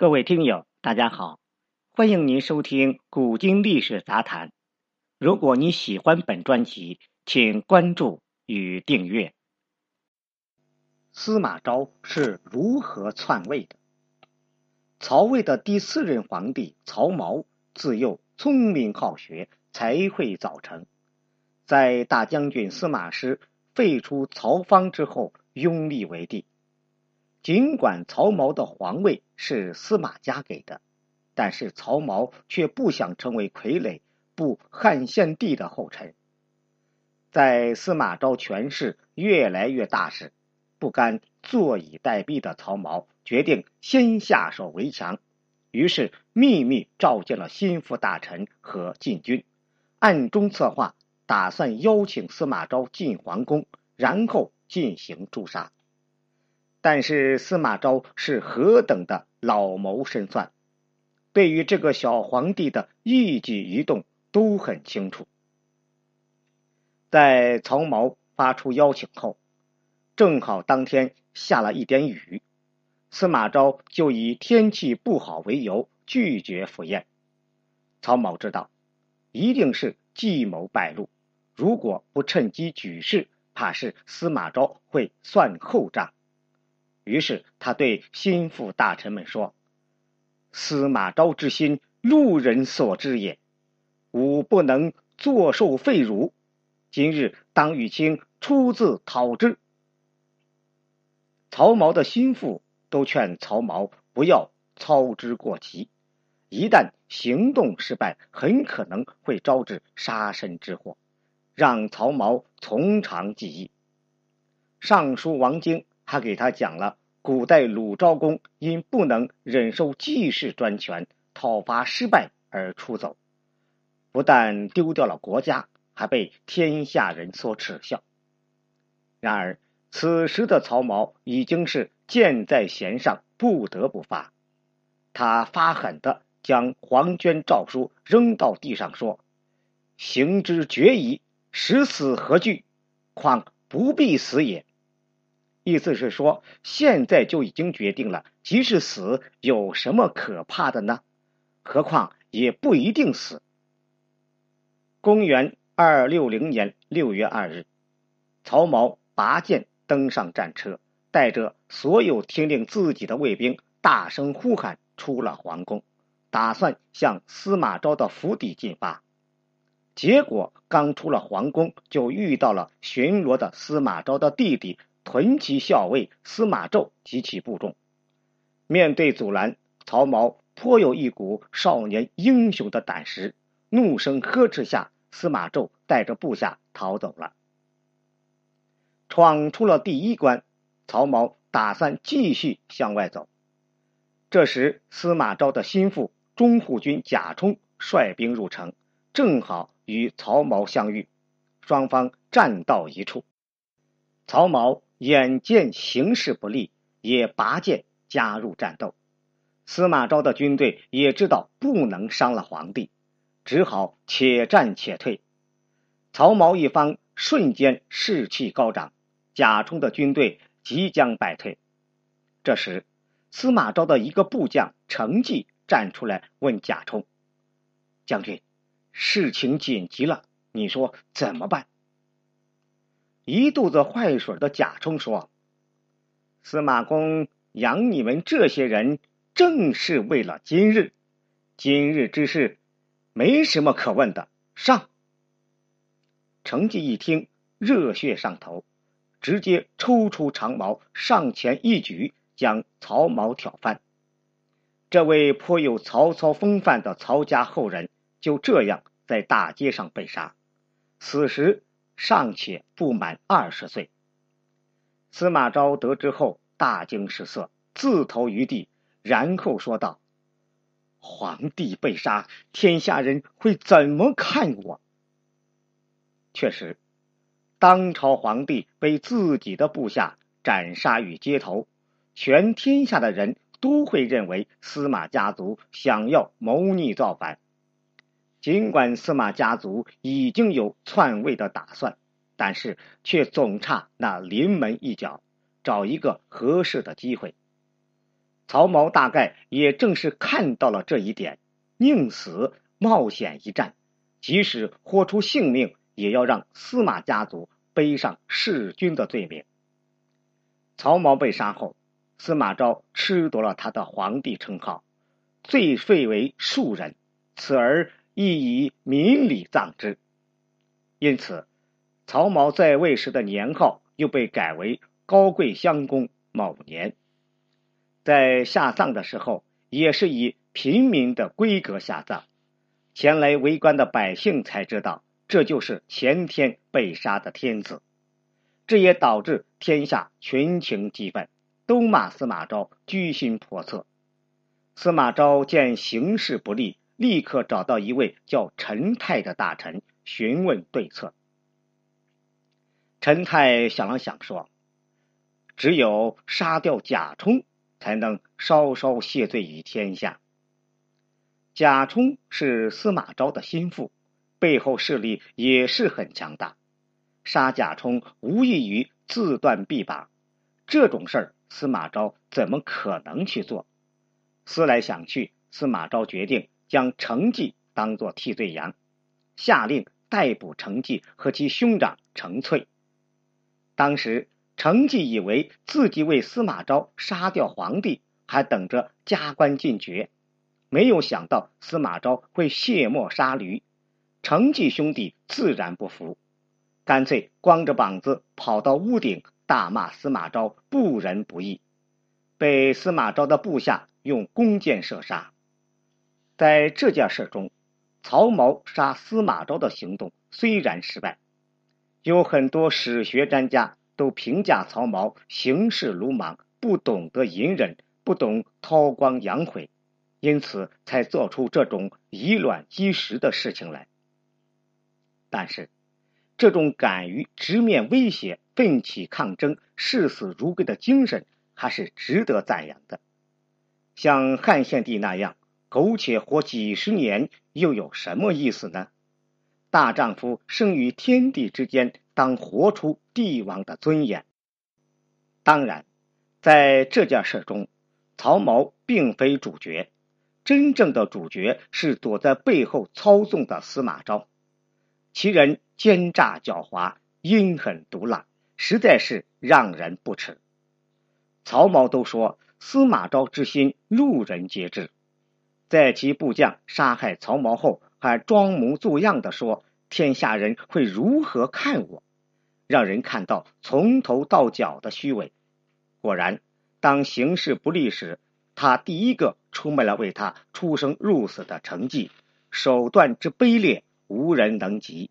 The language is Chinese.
各位听友，大家好，欢迎您收听《古今历史杂谈》。如果你喜欢本专辑，请关注与订阅。司马昭是如何篡位的？曹魏的第四任皇帝曹髦，自幼聪明好学，才会早成。在大将军司马师废除曹芳之后，拥立为帝。尽管曹髦的皇位是司马家给的，但是曹髦却不想成为傀儡、步汉献帝的后尘。在司马昭权势越来越大时，不甘坐以待毙的曹髦决定先下手为强，于是秘密召见了心腹大臣和禁军，暗中策划，打算邀请司马昭进皇宫，然后进行诛杀。但是司马昭是何等的老谋深算，对于这个小皇帝的一举一动都很清楚。在曹髦发出邀请后，正好当天下了一点雨，司马昭就以天气不好为由拒绝赴宴。曹髦知道，一定是计谋败露，如果不趁机举事，怕是司马昭会算后账。于是他对心腹大臣们说：“司马昭之心，路人所知也。吾不能坐受废辱，今日当与卿出自讨之。”曹髦的心腹都劝曹髦不要操之过急，一旦行动失败，很可能会招致杀身之祸，让曹髦从长计议。尚书王经。他给他讲了古代鲁昭公因不能忍受季氏专权，讨伐失败而出走，不但丢掉了国家，还被天下人所耻笑。然而此时的曹髦已经是箭在弦上，不得不发。他发狠的将黄娟诏书扔到地上，说：“行之决矣，十死何惧？况不必死也。”意思是说，现在就已经决定了，即使死，有什么可怕的呢？何况也不一定死。公元二六零年六月二日，曹髦拔剑登上战车，带着所有听令自己的卫兵，大声呼喊，出了皇宫，打算向司马昭的府邸进发。结果刚出了皇宫，就遇到了巡逻的司马昭的弟弟。屯骑校尉司马昭及其部众，面对阻拦，曹髦颇有一股少年英雄的胆识，怒声呵斥下，司马昭带着部下逃走了。闯出了第一关，曹髦打算继续向外走。这时，司马昭的心腹中护军贾充率兵入城，正好与曹髦相遇，双方战到一处，曹髦。眼见形势不利，也拔剑加入战斗。司马昭的军队也知道不能伤了皇帝，只好且战且退。曹髦一方瞬间士气高涨，贾充的军队即将败退。这时，司马昭的一个部将程济站出来问贾充：“将军，事情紧急了，你说怎么办？”一肚子坏水的贾充说：“司马公养你们这些人，正是为了今日。今日之事，没什么可问的。上！”程绩一听，热血上头，直接抽出长矛，上前一举，将曹髦挑翻。这位颇有曹操风范的曹家后人，就这样在大街上被杀。此时。尚且不满二十岁，司马昭得知后大惊失色，自投于地，然后说道：“皇帝被杀，天下人会怎么看我？”确实，当朝皇帝被自己的部下斩杀于街头，全天下的人都会认为司马家族想要谋逆造反。尽管司马家族已经有篡位的打算，但是却总差那临门一脚，找一个合适的机会。曹髦大概也正是看到了这一点，宁死冒险一战，即使豁出性命，也要让司马家族背上弑君的罪名。曹髦被杀后，司马昭吃夺了他的皇帝称号，罪废为庶人，此而亦以民礼葬之。因此，曹髦在位时的年号又被改为高贵襄公某年。在下葬的时候，也是以平民的规格下葬。前来围观的百姓才知道，这就是前天被杀的天子。这也导致天下群情激愤，都骂司马昭居心叵测。司马昭见形势不利，立刻找到一位叫陈泰的大臣询问对策。陈泰想了想说：“只有杀掉贾充。”才能稍稍谢罪于天下。贾充是司马昭的心腹，背后势力也是很强大。杀贾充无异于自断臂膀，这种事儿司马昭怎么可能去做？思来想去，司马昭决定将程济当作替罪羊，下令逮捕程济和其兄长程粹。当时。程济以为自己为司马昭杀掉皇帝，还等着加官进爵，没有想到司马昭会卸磨杀驴。程济兄弟自然不服，干脆光着膀子跑到屋顶，大骂司马昭不仁不义，被司马昭的部下用弓箭射杀。在这件事中，曹髦杀司马昭的行动虽然失败，有很多史学专家。都评价曹髦行事鲁莽，不懂得隐忍，不懂韬光养晦，因此才做出这种以卵击石的事情来。但是，这种敢于直面威胁、奋起抗争、视死如归的精神，还是值得赞扬的。像汉献帝那样苟且活几十年，又有什么意思呢？大丈夫生于天地之间。当活出帝王的尊严。当然，在这件事中，曹髦并非主角，真正的主角是躲在背后操纵的司马昭。其人奸诈狡猾，阴狠毒辣，实在是让人不齿。曹髦都说司马昭之心，路人皆知。在其部将杀害曹髦后，还装模作样的说：“天下人会如何看我？”让人看到从头到脚的虚伪。果然，当形势不利时，他第一个出卖了为他出生入死的成绩，手段之卑劣，无人能及。